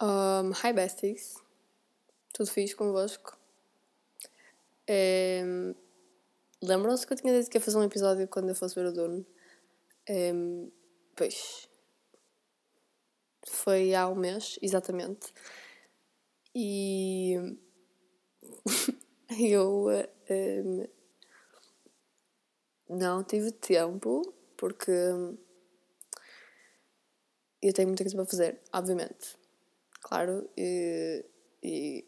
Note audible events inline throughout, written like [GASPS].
Um, hi besties, tudo fixe convosco? Um, Lembram-se que eu tinha dito que ia fazer um episódio quando eu fosse ver o dono? Um, pois foi há um mês, exatamente. E [LAUGHS] eu um, não tive tempo porque eu tenho muita coisa para fazer, obviamente. Claro, e. e...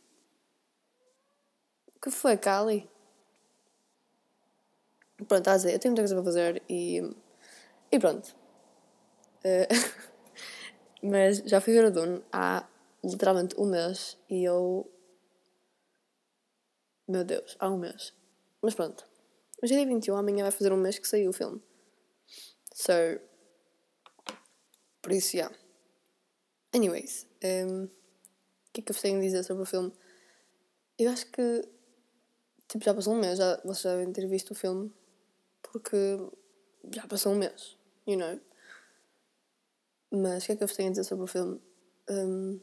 Que foi, Cali? Pronto, a dizer, eu tenho muita coisa para fazer e. E pronto. Uh, [LAUGHS] mas já fui ver o Dune há literalmente um mês e eu. Meu Deus, há um mês. Mas pronto. Hoje é dia 21, amanhã vai fazer um mês que saiu o filme. So. Por isso, já. Yeah. Anyways. Um, o que é que eu vos tenho a dizer sobre o filme? Eu acho que. Tipo, já passou um mês, já, vocês já devem ter visto o filme. Porque já passou um mês, you know. Mas o que é que eu vos tenho a dizer sobre o filme? Um,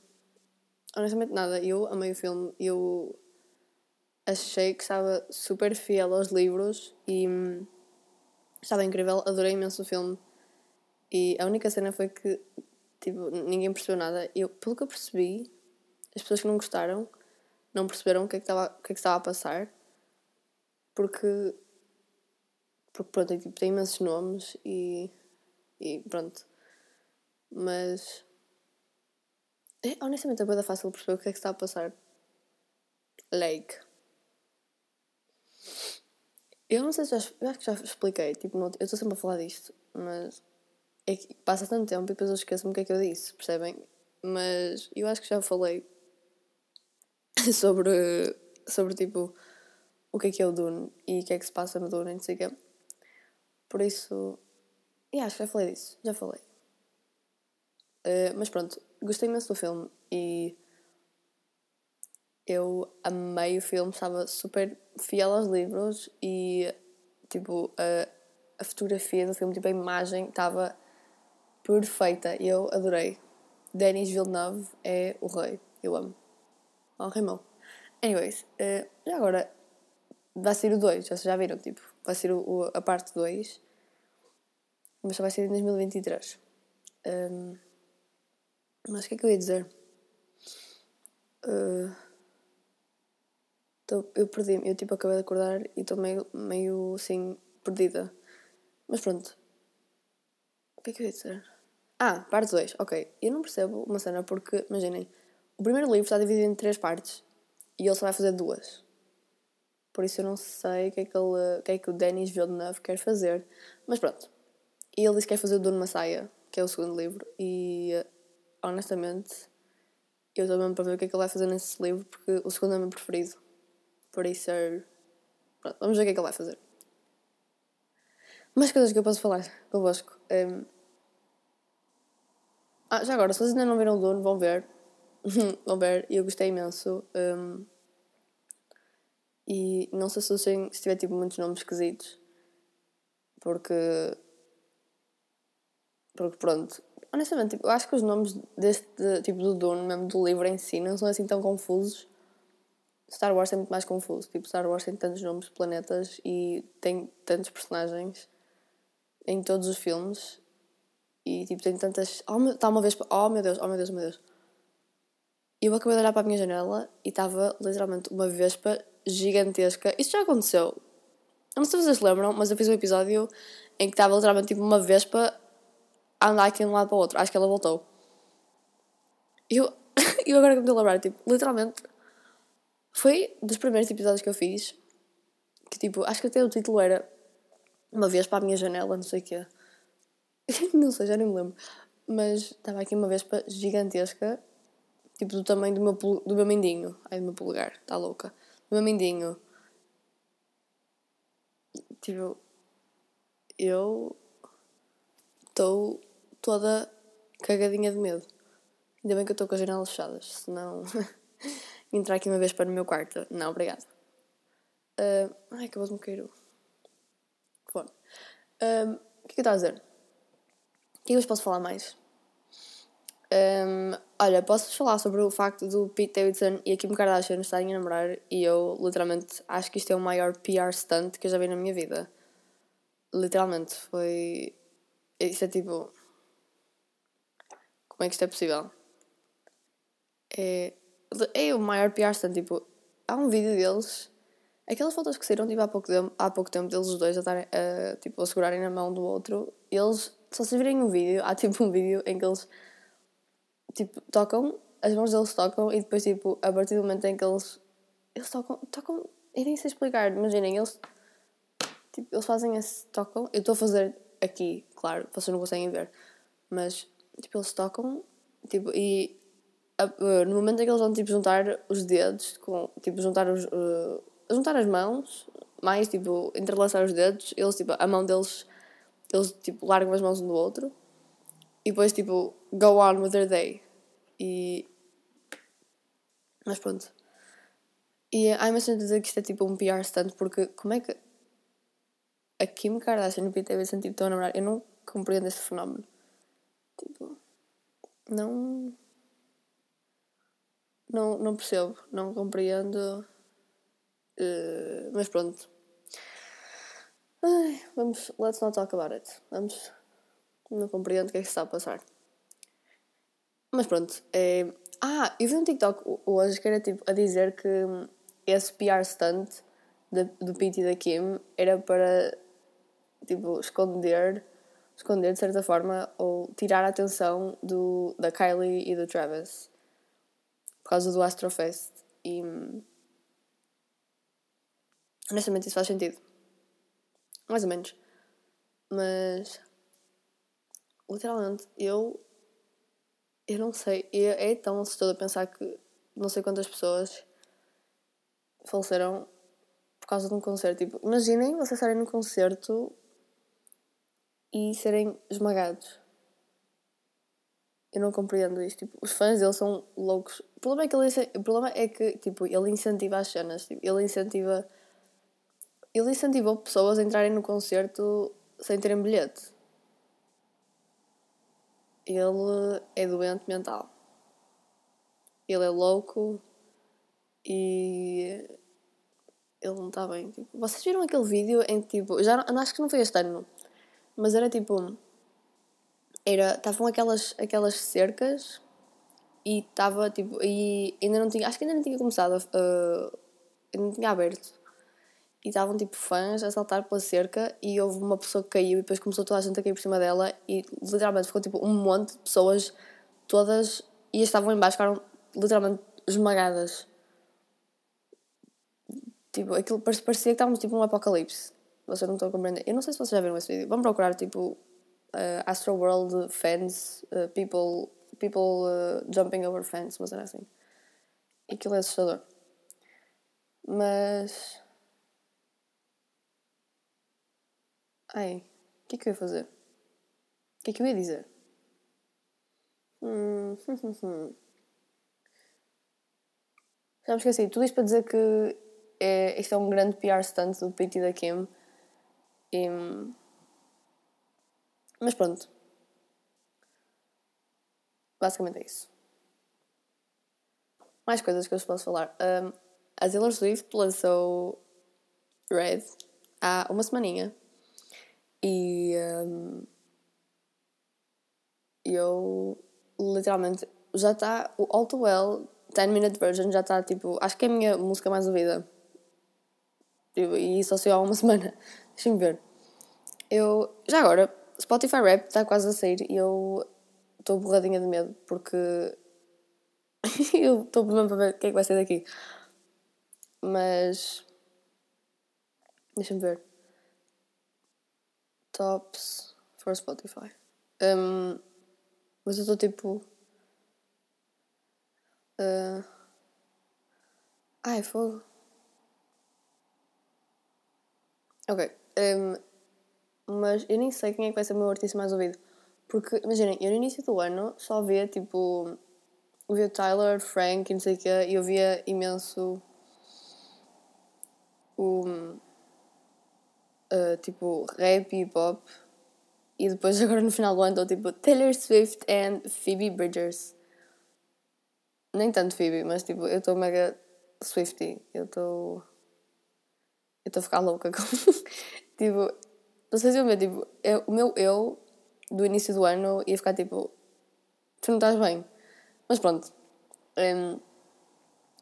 honestamente, nada. Eu amei o filme. Eu achei que estava super fiel aos livros e hum, estava incrível. Adorei imenso o filme. E a única cena foi que tipo, ninguém percebeu nada. Eu, pelo que eu percebi, as pessoas que não gostaram não perceberam o que é que estava, o que é que estava a passar. Porque, porque pronto, tipo, tem imensos nomes e, e pronto. Mas é, honestamente é bem fácil perceber o que é que está a passar. Like. Eu não sei se já. Eu acho que já expliquei. Tipo, eu estou sempre a falar disto, mas é que passa tanto tempo e depois eu esqueço-me o que é que eu disse, percebem? Mas eu acho que já falei [LAUGHS] sobre, sobre tipo o que é que é o Dune e o que é que se passa no Dune, não sei o quê. Por isso, e acho que já falei disso, já falei. Uh, mas pronto, gostei imenso do filme e eu amei o filme, estava super fiel aos livros e tipo a, a fotografia do filme, tipo a imagem estava perfeita, eu adorei. Denis Villeneuve é o rei, eu amo. Oh, rimou. Anyways, uh, já agora vai ser o 2, vocês já viram, tipo, vai ser o, o, a parte 2, mas só vai ser em 2023. Um, mas o que é que eu ia dizer? Uh, tô, eu perdi eu tipo acabei de acordar e estou meio, meio assim perdida. Mas pronto. O que é que eu ia dizer? Ah, parte 2, ok. Eu não percebo uma cena porque, imaginem, o primeiro livro está dividido em três partes e ele só vai fazer duas. Por isso eu não sei o que é que, ele, o, que, é que o Denis Villeneuve quer fazer. Mas pronto. E ele disse que quer fazer o Dune Messiah, que é o segundo livro, e honestamente, eu estou mesmo para ver o que é que ele vai fazer nesse livro, porque o segundo é o meu preferido. Por isso, pronto, vamos ver o que é que ele vai fazer. Mais coisas que eu posso falar convosco. Um... Ah, já agora, se vocês ainda não viram o Dune, vão ver. [LAUGHS] vão ver, eu gostei imenso. Um... E não se associem se tiver tipo muitos nomes esquisitos. Porque. Porque pronto, honestamente, tipo, eu acho que os nomes deste tipo do dono, mesmo do livro em si, não são assim tão confusos. Star Wars é muito mais confuso. Tipo, Star Wars tem tantos nomes de planetas e tem tantos personagens em todos os filmes. E tipo, tem tantas. Oh. Tá uma vez. Oh meu Deus, oh meu Deus, oh meu Deus. Eu acabei de olhar para a minha janela e estava literalmente uma vespa gigantesca. Isso já aconteceu. Eu não sei se vocês lembram, mas eu fiz um episódio em que estava literalmente tipo uma vespa a andar aqui de um lado para o outro. Acho que ela voltou. Eu, [LAUGHS] eu agora que me estou a lembrar, tipo, literalmente, foi dos primeiros episódios que eu fiz, que tipo, acho que até o título era Uma vez para a minha janela, não sei o quê. [LAUGHS] não sei, já nem me lembro. Mas estava aqui uma vespa gigantesca, tipo do tamanho do meu, do meu mindinho. Ai, do meu polegar, está louca. Do meu mindinho. Tipo, eu estou toda cagadinha de medo. Ainda bem que eu estou com as janelas fechadas, senão [LAUGHS] entrar aqui uma vez para o meu quarto. Não, obrigado. Uh, ai, acabou de me cair o fone. Uh, o que é que eu estava a dizer? O que é que eu vos posso falar mais? Um, olha, posso falar sobre o facto do Pete Davidson e a Kim Kardashian estarem a namorar e eu literalmente acho que isto é o maior PR stunt que eu já vi na minha vida. Literalmente, foi. Isso é tipo. Como é que isto é possível? É, é o maior PR stunt. Tipo, há um vídeo deles. Aquelas fotos que saíram tipo, há, pouco tempo, há pouco tempo deles os dois a, estarem, a, tipo, a segurarem na mão do outro. Eles, se vocês virem um vídeo, há tipo um vídeo em que eles tipo, tocam, as mãos deles tocam e depois, tipo, a partir do momento em que eles. Eles tocam. tocam eu nem sei explicar, imaginem, eles. Tipo, eles fazem esse. tocam. Eu estou a fazer aqui, claro, vocês não conseguem ver. Mas, tipo, eles tocam, tipo, e. A, no momento em que eles vão, tipo, juntar os dedos, com, tipo, juntar os. Uh, juntar as mãos, mais, tipo, entrelaçar os dedos, eles, tipo, a mão deles. Eles, tipo, largam as mãos um do outro. E depois, tipo, go on with their day. E. Mas pronto. E há imensa gente a dizer que isto é tipo um PR stunt, porque como é que a Kim Kardashian e o Pete Davidson tipo, estão a namorar? Eu não compreendo este fenómeno. Tipo, não. Não, não percebo, não compreendo. Uh, mas pronto. Ai, vamos. Let's not talk about it. Vamos. Não compreendo o que é que está a passar. Mas pronto. É... Ah, eu vi um TikTok hoje que era tipo a dizer que esse PR stunt do Pete e da Kim era para tipo esconder esconder de certa forma ou tirar a atenção do, da Kylie e do Travis por causa do Astrofest e honestamente isso faz sentido mais ou menos mas literalmente eu eu não sei, é, é tão assustador pensar que não sei quantas pessoas faleceram por causa de um concerto. Tipo, imaginem vocês estarem num concerto e serem esmagados. Eu não compreendo isto. Tipo, os fãs dele são loucos. O problema é que ele, o problema é que tipo, ele incentiva as cenas. Tipo, ele incentiva. Ele incentivou pessoas a entrarem no concerto sem terem bilhete ele é doente mental. Ele é louco e ele não está bem. Tipo, vocês viram aquele vídeo em que tipo, já não, acho que não foi este ano, mas era tipo. Era, estavam aquelas, aquelas cercas e estava tipo. E ainda não tinha. Acho que ainda não tinha começado. Uh, ainda não tinha aberto e estavam tipo fãs a saltar pela cerca e houve uma pessoa que caiu e depois começou toda a gente a cair por cima dela e literalmente ficou tipo um monte de pessoas todas e estavam em baixo ficaram literalmente esmagadas. Tipo aquilo parecia que estávamos tipo num apocalipse. Vocês não estão a compreender. Eu não sei se vocês já viram esse vídeo. Vamos procurar tipo uh, Astro World fans uh, people people uh, jumping over fans mas era assim. Aquilo é assustador. Mas Ai, o que é que eu ia fazer? O que é que eu ia dizer? Hum, hum, hum, hum. Já me esqueci. Tudo isto para dizer que é, isto é um grande PR stunt do Pete da Kim. E, mas pronto. Basicamente é isso. Mais coisas que eu posso falar. Um, a Taylor Swift lançou Red há uma semaninha. E um, eu literalmente já está o All Too Well 10 Minute Version já está tipo, acho que é a minha música mais ouvida. Tipo, e só saiu há uma [LAUGHS] semana. Deixem-me ver. Eu, já agora, Spotify Rap está quase a sair e eu estou borradinha de medo porque [LAUGHS] eu estou mesmo para ver o que é que vai sair daqui. Mas deixa-me ver tops for Spotify. Um, mas eu estou tipo. Uh, ai, fogo. Ok. Um, mas eu nem sei quem é que vai ser o meu artista mais ouvido. Porque, imaginem, eu no início do ano só via tipo. Via Tyler, Frank e não sei o quê, e eu via imenso. O uh, tipo rap e hip hop. E depois, [LAUGHS] agora no final do ano, estou tipo Taylor Swift and Phoebe Bridgers. Nem tanto Phoebe, mas tipo, eu estou mega Swifty. Eu estou. Eu estou a ficar louca com. [LAUGHS] tipo, não sei se eu ver, tipo, eu, o meu eu do início do ano ia ficar tipo. Tu não estás bem. Mas pronto. Um,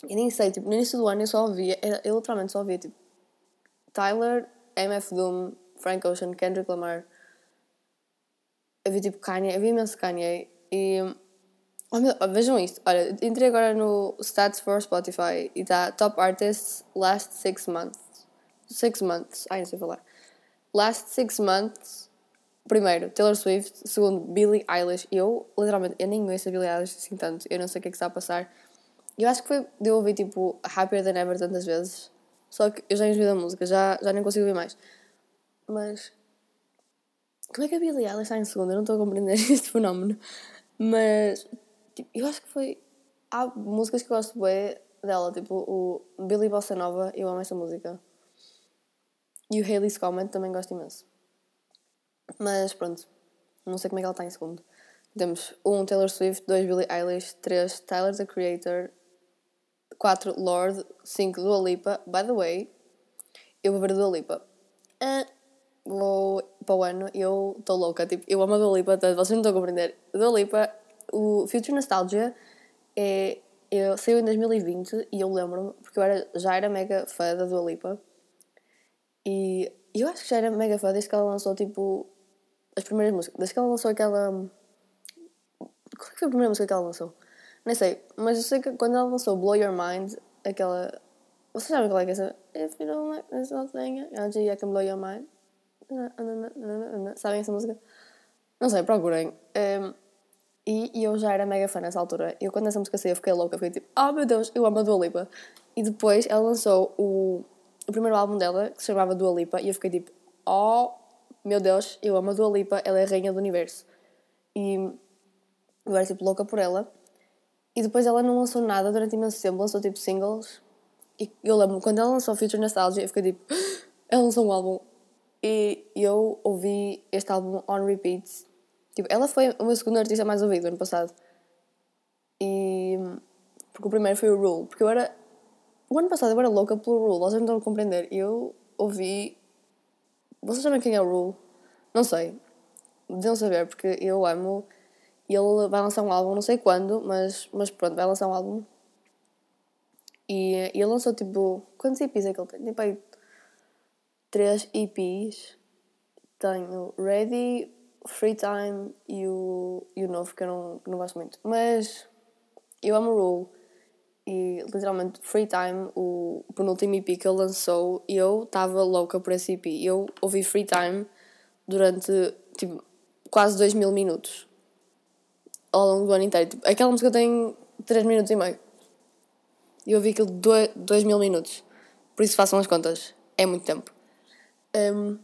eu nem sei, tipo, no início do ano eu só ouvia, eu literalmente só ouvia tipo Tyler, MF Doom, Frank Ocean, Kendrick Lamar. Havia tipo Kanye, havia imenso Kanye. E. Oh meu, vejam isto. Olha, entrei agora no Stats for Spotify e está Top Artists Last Six Months. Six Months. Ai, não sei falar. Last Six Months. Primeiro, Taylor Swift. Segundo, Billie Eilish. Eu, literalmente, eu nem conheço a Billie Eilish assim tanto. Eu não sei o que é que está a passar. Eu acho que foi de ouvir tipo Happier Than Ever tantas vezes. Só que eu já enjoei da música, já, já nem consigo ouvir mais. Mas. Como é que a Billie Eilish está em segundo? Eu não estou a compreender [LAUGHS] este fenómeno. Mas. Tipo, eu acho que foi. Há músicas que eu gosto bem dela, tipo o Billy Bossa Nova, eu amo essa música. E o Haley's Comment também gosto imenso. Mas pronto, não sei como é que ela está em segundo. Temos um Taylor Swift, dois Billie Eilish, três Tyler the Creator, 4 Lord, 5 Dua Lipa. By the way, eu vou ver Dua Lipa. Uh, vou para o ano eu estou louca. Tipo, eu amo a Dua Lipa, vocês não estão a compreender. Dua Lipa, o Future Nostalgia é, eu, saiu em 2020 e eu lembro-me, porque eu era, já era mega fã da Dua Lipa. E eu acho que já era mega fã desde que ela lançou tipo as primeiras músicas. Desde que ela lançou aquela. Qual é que foi a primeira música que ela lançou? Nem sei, mas eu sei que quando ela lançou Blow Your Mind, aquela. Vocês sabem qual é que é essa? If you don't like this whole thing, I can blow your mind. Sabem essa música? Não sei, procurem. Um, e, e, eu já era mega fã nessa altura. Eu, quando essa música saiu, fiquei louca. Fiquei tipo, oh meu Deus, eu amo a Dua Lipa. E depois ela lançou o, o primeiro álbum dela, que se chamava Dua Lipa, e eu fiquei tipo, oh meu Deus, eu amo a Dua Lipa, ela é a rainha do universo. E eu era tipo louca por ela. E depois ela não lançou nada durante imenso tempo, lançou tipo singles. E eu lembro quando ela lançou Future Nostalgia, eu fiquei tipo, [GASPS] ela lançou um álbum. E eu ouvi este álbum on repeat. Tipo, ela foi o meu segundo artista mais ouvido ano passado. E. Porque o primeiro foi o Rule. Porque eu era. O ano passado eu era louca pelo Rule, vocês não estão a compreender. Eu ouvi. Vocês sabem quem é o Rule? Não sei. Deviam saber, porque eu amo ele vai lançar um álbum, não sei quando, mas, mas pronto, vai lançar um álbum. E, e ele lançou tipo. Quantos EPs é que ele tem? Tipo aí. 3 EPs. Tenho Ready, Free Time e o, e o novo que eu não, não gosto muito. Mas eu amo Rule. E literalmente, Free Time, o penúltimo EP que ele lançou, eu estava louca por esse EP. Eu ouvi Free Time durante tipo quase 2 mil minutos ao longo do ano inteiro. Tipo, aquela música tem 3 minutos e meio. E eu ouvi aquilo 2 mil minutos. Por isso façam as contas. É muito tempo. Um,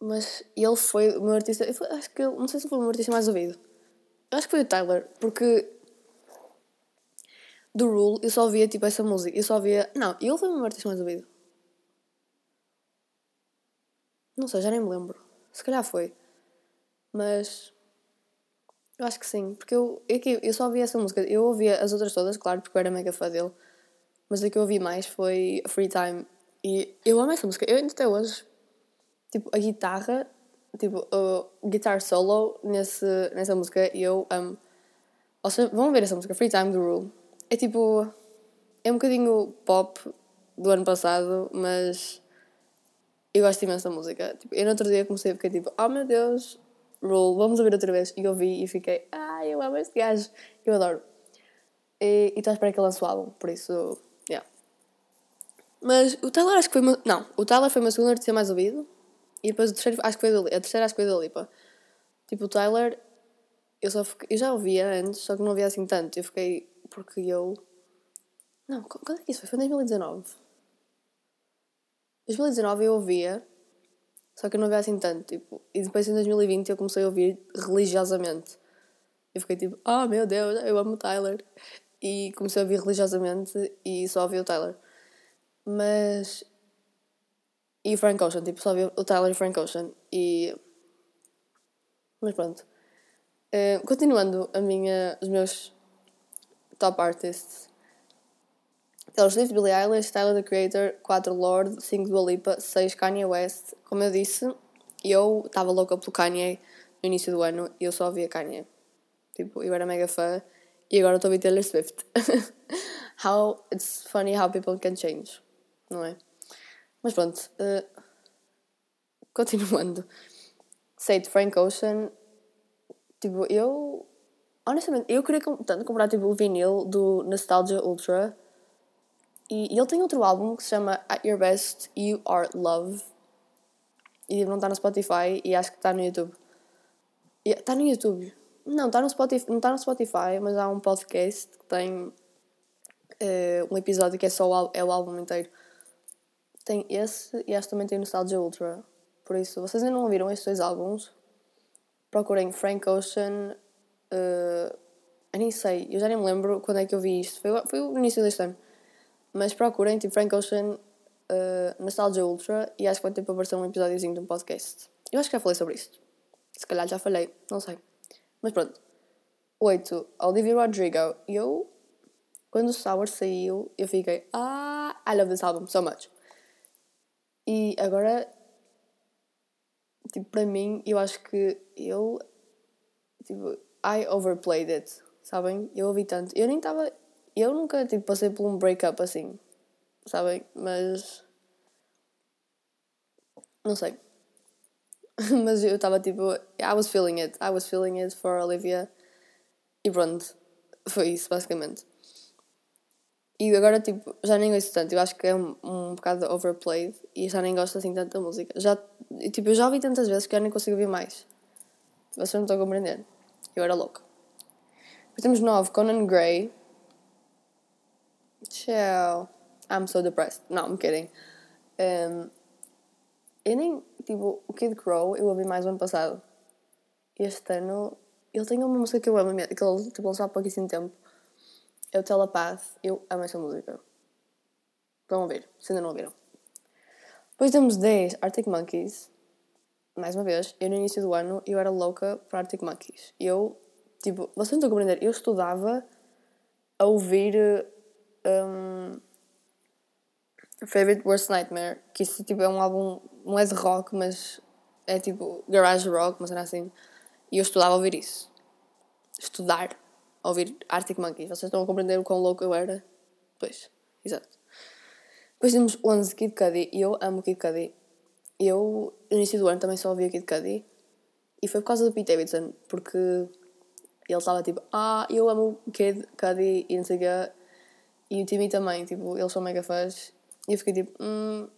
mas ele foi o meu artista. Acho que não sei se foi o meu artista mais ouvido. Acho que foi o Tyler, porque do Rule eu só ouvia tipo essa música. Eu só ouvia. Não, ele foi o meu artista mais ouvido. Não sei, já nem me lembro. Se calhar foi. Mas eu acho que sim, porque eu, eu, eu só ouvi essa música. Eu ouvia as outras todas, claro, porque eu era mega fã dele. Mas a que eu ouvi mais foi Free Time. E eu amo essa música. Eu ainda até hoje, tipo, a guitarra, tipo, o guitar solo nesse, nessa música, eu amo. Ou seja, vão ver essa música, Free Time do Rule. É tipo, é um bocadinho pop do ano passado, mas eu gosto imenso da música. Tipo, eu no outro dia comecei a ficar tipo, oh meu Deus, Rule, vamos ouvir outra vez. E eu vi e fiquei, ah, eu amo este gajo, eu adoro. E estou à espera que ele lance o álbum, por isso, yeah. Mas o Tyler acho que foi. Meu, não, o Tyler foi o meu segundo artista mais ouvido. E depois o terceiro acho que foi a terceira acho que foi da Lipa. Tipo, o Tyler, eu, só fiquei, eu já ouvia antes, só que não ouvia assim tanto. Eu fiquei. Porque eu. Não, quando é que isso foi? Foi em 2019. 2019 eu ouvia só que eu não via assim tanto, tipo. E depois em 2020 eu comecei a ouvir religiosamente. Eu fiquei tipo, ah oh, meu Deus, eu amo o Tyler. E comecei a ouvir religiosamente e só ouvi o Tyler. Mas. E o Frank Ocean, tipo, só ouvi o Tyler e Frank Ocean. E. Mas pronto. Uh, continuando a minha, os meus top artists. Taylor Swift, Billie Eilish, Tyler the Creator, 4 Lord, 5 Dua Lipa, 6 Kanye West. Como eu disse, eu estava louca pelo Kanye no início do ano e eu só ouvia Kanye. Tipo, eu era mega fã e agora estou a ouvir Taylor Swift. [LAUGHS] how it's funny how people can change, não é? Mas pronto, uh, continuando. Sei de Frank Ocean, tipo, eu honestamente, eu queria tanto comprar tipo o vinil do Nostalgia Ultra e, e ele tem outro álbum que se chama At Your Best You Are Love e não está no Spotify e acho que está no YouTube. Está no YouTube. Não, está no Spotify, não está no Spotify, mas há um podcast que tem uh, um episódio que é só o, é o álbum inteiro. Tem esse e acho que também tem Nostalgia Ultra. Por isso, vocês ainda não ouviram estes dois álbuns? Procurem Frank Ocean. Uh, eu nem sei, eu já nem me lembro quando é que eu vi isto. Foi, foi o início deste ano. Mas procurem, tipo, Frank Ocean, uh, Nostalgia Ultra. E acho que vai ter para aparecer um episódiozinho de um podcast. Eu acho que já falei sobre isto. Se calhar já falei, não sei. Mas pronto. 8. Olivia Rodrigo. Eu quando o Sour saiu, eu fiquei, ah, I love this album so much. E agora, tipo, para mim, eu acho que eu, tipo, I overplayed it, sabem? Eu ouvi tanto. Eu nem estava, eu nunca, tipo, passei por um breakup assim, sabem? Mas, não sei. [LAUGHS] Mas eu estava tipo, I was feeling it, I was feeling it for Olivia. E pronto, foi isso basicamente. E agora, tipo, já nem ouço tanto. Eu acho que é um, um bocado overplayed e já nem gosto assim tanto da música. Já, tipo, eu já ouvi tantas vezes que eu nem consigo ouvir mais. Vocês não estão a compreender. Eu era louca. Depois temos 9, Conan Gray. Chill. I'm so depressed. Não, I'm kidding. Um, eu nem, tipo, o Kid Crow eu ouvi mais o ano passado. Este ano, ele tem uma música que eu amo, que ele, tipo, lançou há pouquíssimo tempo é o Telepath. Eu amo essa música. Vão ver, se ainda não ouviram. Depois temos 10 Arctic Monkeys. Mais uma vez, eu no início do ano eu era louca para Arctic Monkeys. Eu, tipo, vocês não estão a compreender, eu estudava a ouvir um, Favorite Worst Nightmare, que isso tipo, é um álbum, não é de rock, mas é tipo garage rock, mas era assim. E eu estudava a ouvir isso. Estudar a ouvir Arctic Monkeys. Vocês estão a compreender o quão louco eu era? Pois, exato. Depois temos 11 Kid Cudi e eu amo Kid Cudi. Eu, no início do ano, também só ouvia Kid Cudi. E foi por causa do Pete Davidson, porque ele estava tipo, ah, eu amo Kid Cudi e não sei o quê. E o Timmy também, tipo, eles são mega fãs. E eu fiquei tipo, hum,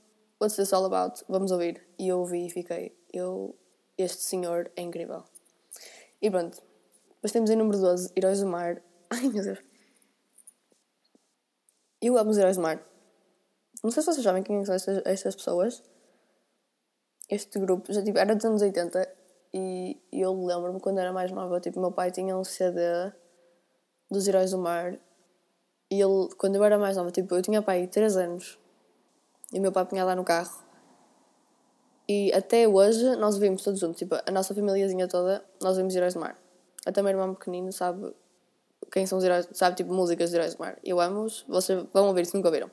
what's this all about? Vamos ouvir. E eu ouvi e fiquei, eu, este senhor é incrível. E pronto, depois temos em número 12, Heróis do Mar. [LAUGHS] Ai meu Deus. Eu amo os Heróis do Mar. Não sei se vocês sabem quem são estas, estas pessoas. Este grupo já tipo, era dos anos 80 e eu lembro-me quando era mais nova, tipo, meu pai tinha um CD dos Heróis do Mar e ele, quando eu era mais nova, tipo, eu tinha pai 3 anos e o meu pai punha lá no carro e até hoje nós vimos todos juntos, tipo, a nossa famíliazinha toda, nós vimos Heróis do Mar. Até meu irmão pequenino sabe quem são os heróis, sabe tipo músicas de heróis do mar. Eu amo-os, vocês vão ouvir se nunca ouviram.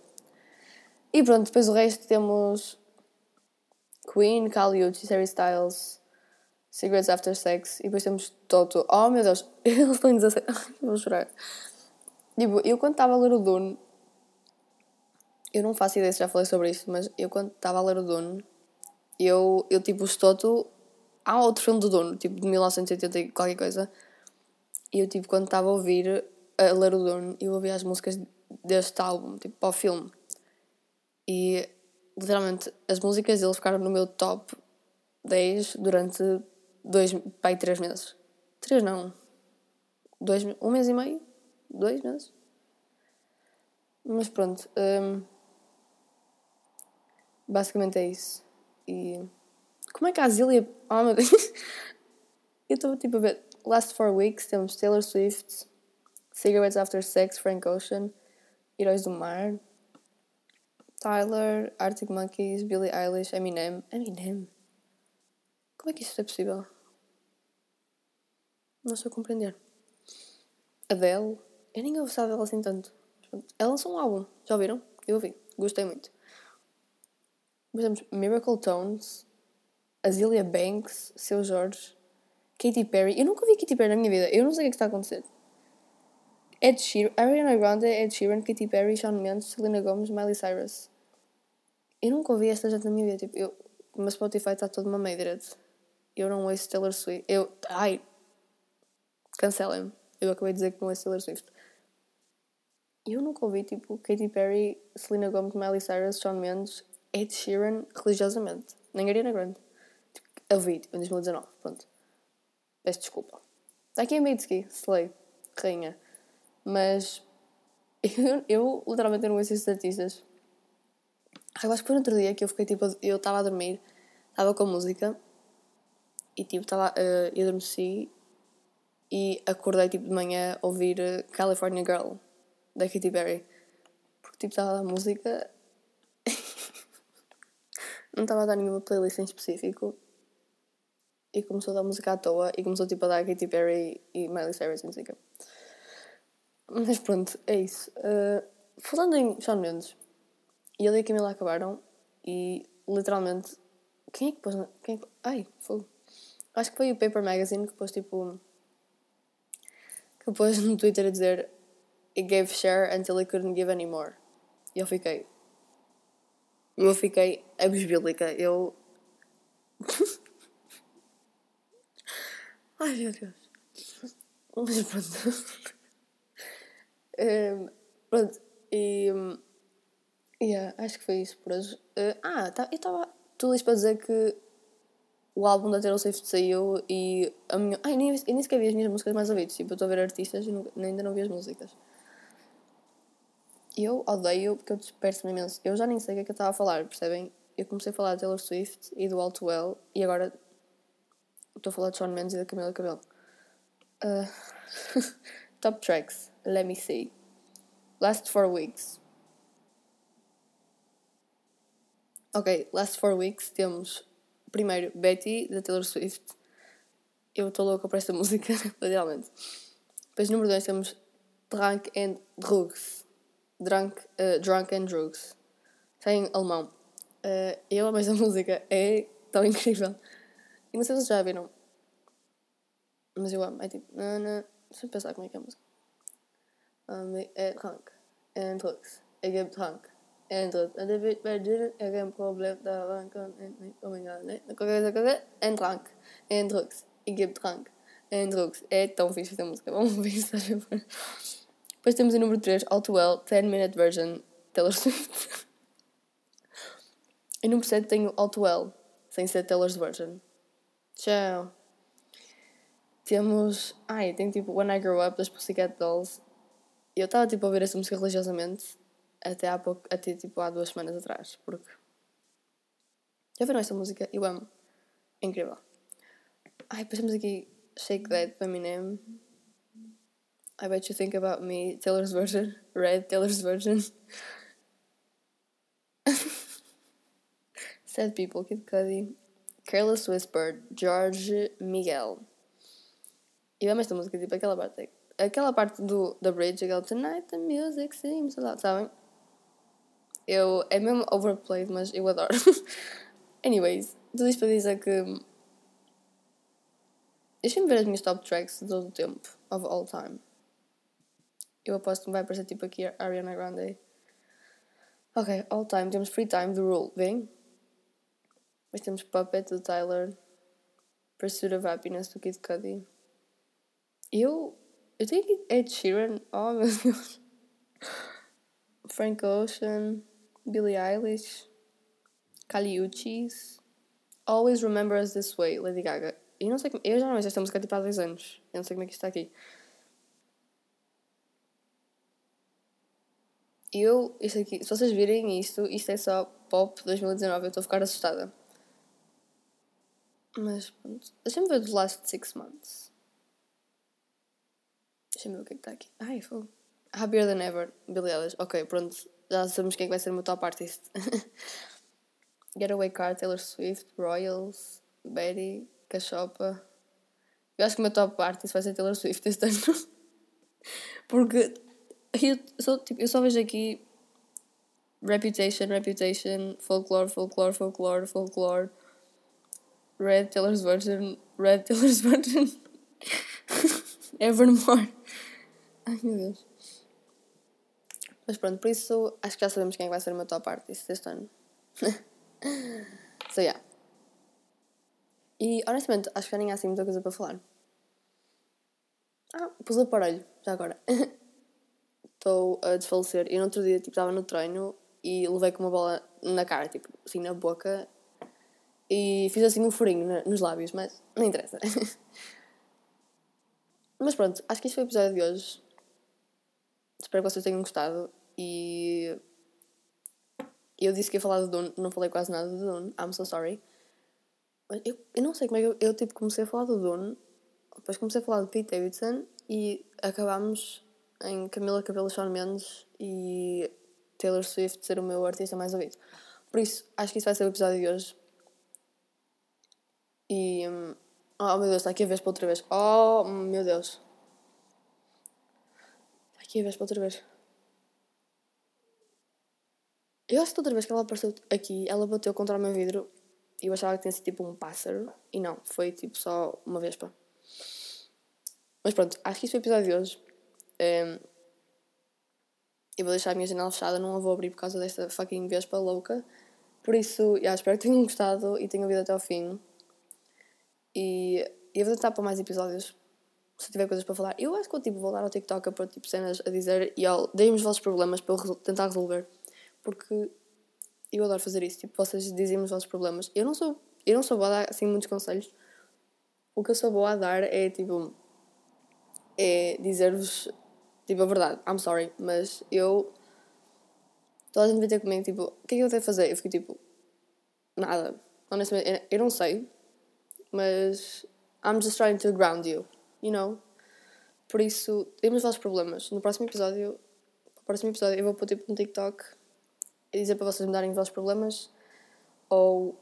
E pronto, depois o resto temos Queen, Kali Uchis, Harry Styles, Cigarettes After Sex e depois temos Toto. Oh meu Deus, eles estão em 16. vou chorar. Tipo, eu quando estava a ler o Dune, eu não faço ideia se já falei sobre isso, mas eu quando estava a ler o Dune, eu, eu tipo, os Toto há outro filme do Dono, tipo de 1980 e qualquer coisa. E eu, tipo, quando estava a ouvir, a ler o Dono, eu ouvia as músicas deste álbum, tipo, para o filme. E literalmente as músicas deles ficaram no meu top 10 durante dois, pai, três meses. Três não. Dois, um mês e meio? Dois meses? Mas pronto. Um, basicamente é isso. E como é que a Azilia. Oh meu Deus! [LAUGHS] Eu estou tipo a ver. Last Four Weeks temos Taylor Swift, Cigarettes After Sex, Frank Ocean, Heróis do Mar, Tyler, Arctic Monkeys, Billie Eilish, Eminem. Eminem? Como é que isso é possível? Não estou a compreender. Adele. Eu nem gostava dela assim tanto. Ela lançou um álbum. Já ouviram? Eu ouvi. Gostei muito. Por exemplo, Miracle Tones, Azealia Banks, Seu Jorge, Katy Perry. Eu nunca vi Katy Perry na minha vida. Eu não sei o que, é que está a acontecer. Ed Sheeran, Ariana Grande, Ed Sheeran, Katy Perry, Shawn Mendes, Selena Gomez, Miley Cyrus. Eu nunca ouvi esta gente na minha vida. Tipo, eu, o meu Spotify está todo uma meia direto. Eu não ouço Taylor Swift. Eu. Ai! Cancelem-me. Eu acabei de dizer que não ouço Taylor Swift. Eu nunca ouvi, tipo, Katy Perry, Selena Gomez, Miley Cyrus, Shawn Mendes, Ed Sheeran religiosamente. Nem Ariana Grande. Tipo, ouvi, tipo, em 2019. Pronto. Peço desculpa. Aqui a Mitski, Slay, rainha. Mas [LAUGHS] eu, eu literalmente não ouço esses artistas. Eu acho que foi no outro dia que eu fiquei tipo. Eu estava a dormir, estava com música e tipo, estava. Uh, eu adormeci e acordei tipo de manhã a ouvir uh, California Girl da Katy Perry. Porque tipo, estava a dar música. [LAUGHS] não estava a dar nenhuma playlist em específico. E começou a dar música à toa e começou tipo a dar Katy Perry e Miley Cyrus quê. Mas pronto, é isso. Uh, falando em Shawn Mendes, ele e a Camila acabaram e literalmente. Quem é que pôs. Quem é que... Ai, foi. Acho que foi o Paper Magazine que pôs tipo. que pôs no Twitter a dizer It gave share until it couldn't give anymore. E eu fiquei. Eu fiquei abisbílica. Eu. [LAUGHS] Ai meu Deus. Mas pronto. [LAUGHS] Um, pronto, e. Um, yeah, acho que foi isso por hoje. Uh, ah, tá, eu estava. Tudo isto para dizer que o álbum da Taylor Swift saiu e a minha. Ai, nem, eu nem sequer vi as minhas músicas mais ouvidas. Tipo, eu estou a ver artistas e não, ainda não vi as músicas. Eu odeio porque eu disperso-me imenso. Eu já nem sei o que é que eu estava a falar, percebem? Eu comecei a falar de Taylor Swift e do Alto Well e agora estou a falar de Shawn Mendes e da Camila Cabello. Uh, [LAUGHS] top tracks. Let me see. Last four weeks. Ok, last four weeks temos primeiro Betty da Taylor Swift. Eu estou louca por esta [LAUGHS] música, literalmente. Depois número 2 temos Drunk and Drugs. Drunk, uh, Drunk and Drugs. Está em alemão. Uh, eu amo esta [LAUGHS] música, é tão incrível. E não sei se já viram. Mas eu amo. É tipo. Deixa eu pensar como é que é a música. Um, é Trank. En drugs. Ik heb drank. En drugs. En dit weet bij dit. Ik heb een probleem daaraan kan. En oh my god. Nee. Dan kan ik zeggen. En drank. En drugs. Ik heb drank. En drugs. É tão fixe esta música. [LAUGHS] Vamos ver se está a Depois temos o número 3, All Too Well, 10 Minute Version, Taylor Swift. [LAUGHS] e número 7 tenho All Too Well, sem ser Taylor's Version. Tchau. Temos. Ai, tem tipo When I Grow Up das Pussycat Dolls eu estava tipo a ouvir essa música religiosamente até há pouco, até tipo há duas semanas atrás, porque já viram esta música? Eu amo. É incrível. Ai, depois temos aqui Shake That by Eminem. I Bet You Think About Me, Taylor's Version. Red, Taylor's Version. [LAUGHS] Sad People, Kid Cudi. Careless Whisper, George Miguel. Eu amo esta música, tipo aquela parte aquela parte do, da bridge, aquela Tonight the music seems loud, sabem? Eu, é mesmo overplayed, mas eu adoro. [LAUGHS] Anyways, tudo isto para dizer que. Deixem-me ver as minhas top tracks de todo o tempo, of all time. Eu aposto que vai aparecer tipo aqui Ariana Grande. Ok, all time. Temos Free Time do Rule, vem? Depois temos Puppet do Tyler. Pursuit of Happiness do Kid Cudi. Eu eu tenho aqui Ed Sheeran, oh meu [LAUGHS] Deus. Frank Ocean, Billie Eilish, Kali Uchis, Always Remember Us This Way, Lady Gaga. Eu não sei como. Eu já não ouço esta música tipo há 10 anos. Eu não sei como é que isto está aqui. Eu, isto aqui, se vocês virem isto, isto é só pop 2019, eu estou a ficar assustada. Mas pronto. Deixa-me ver The Last Six Months. Deixa-me ver o que é que está aqui. Ai, fogo. Happier Than Ever, Billie Eilish. Ok, pronto. Já sabemos quem é vai ser o meu top artist. [LAUGHS] Getaway Car, Taylor Swift, Royals, Betty, Cachopa, Eu acho que o meu top artist vai ser Taylor Swift este ano. [LAUGHS] Porque eu só, tipo, eu só vejo aqui Reputation, Reputation, Folklore, Folklore, Folklore, Folklore, Red Taylor's Version, Red Taylor's [LAUGHS] Version, Evermore. Ai meu Deus. Mas pronto, por isso acho que já sabemos quem é vai ser o meu top artist deste ano. [LAUGHS] so yeah. E honestamente acho que já nem há assim muita coisa para falar. Ah, pus o aparelho, já agora. [LAUGHS] Estou a desfalecer. E no outro dia tipo, estava no treino e levei com uma bola na cara, tipo, assim na boca. E fiz assim um furinho nos lábios, mas não interessa. [LAUGHS] mas pronto, acho que este foi o episódio de hoje. Espero que vocês tenham gostado. E eu disse que ia falar de Dune, não falei quase nada de Dune. I'm so sorry. Eu, eu não sei como é que eu, eu tipo, comecei a falar do Dune, depois comecei a falar de Pete Davidson e acabámos em Camila Cabello Shawn Mendes e Taylor Swift ser o meu artista mais ouvido. Por isso, acho que isso vai ser o episódio de hoje. E. Hum, oh meu Deus, está aqui a vez para outra vez. Oh meu Deus. Está aqui a vez para outra vez. Eu acho que outra vez que ela apareceu aqui, ela bateu contra o meu vidro e eu achava que tinha sido tipo um pássaro. E não, foi tipo só uma vespa. Mas pronto, acho que isso foi o episódio de hoje. Um, eu vou deixar a minha janela fechada, não a vou abrir por causa desta fucking vespa louca. Por isso, já, espero que tenham gostado e tenham ouvido até ao fim. E eu vou tentar para mais episódios se tiver coisas para falar. Eu acho que vou tipo, voltar ao TikTok a pôr tipo, cenas a dizer e deem-me os vossos problemas para eu tentar resolver porque eu adoro fazer isso. Tipo, vocês dizem-me os vossos problemas. Eu não sou, eu não sou boa a dar assim muitos conselhos. O que eu sou boa a dar é tipo. É dizer-vos tipo a verdade. I'm sorry, mas eu. Toda a gente vai ter comigo tipo, o que é que eu devo fazer? Eu fico tipo. Nada. Honestamente, eu não sei. Mas. I'm just trying to ground you. You know? Por isso, dê-me os vossos problemas. No próximo episódio. No próximo episódio eu vou pôr tipo no TikTok dizer para vocês me darem os vossos problemas ou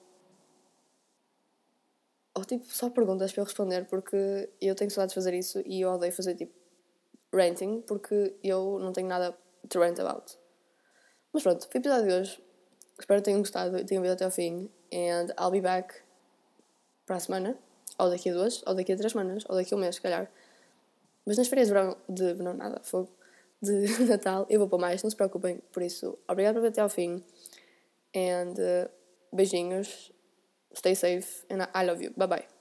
ou tipo só perguntas para eu responder porque eu tenho saudades de fazer isso e eu odeio fazer tipo ranting porque eu não tenho nada to rant about. Mas pronto, foi o episódio de hoje. Espero que tenham gostado e tenham vindo até ao fim. And I'll be back para a semana, ou daqui a duas, ou daqui a três semanas, ou daqui a um mês, se calhar. Mas nas férias de verão, de verão nada, fogo de [LAUGHS] Natal. Eu vou para mais, não se preocupem por isso. Obrigada por ver até ao fim. And uh, beijinhos. Stay safe and I love you. Bye bye.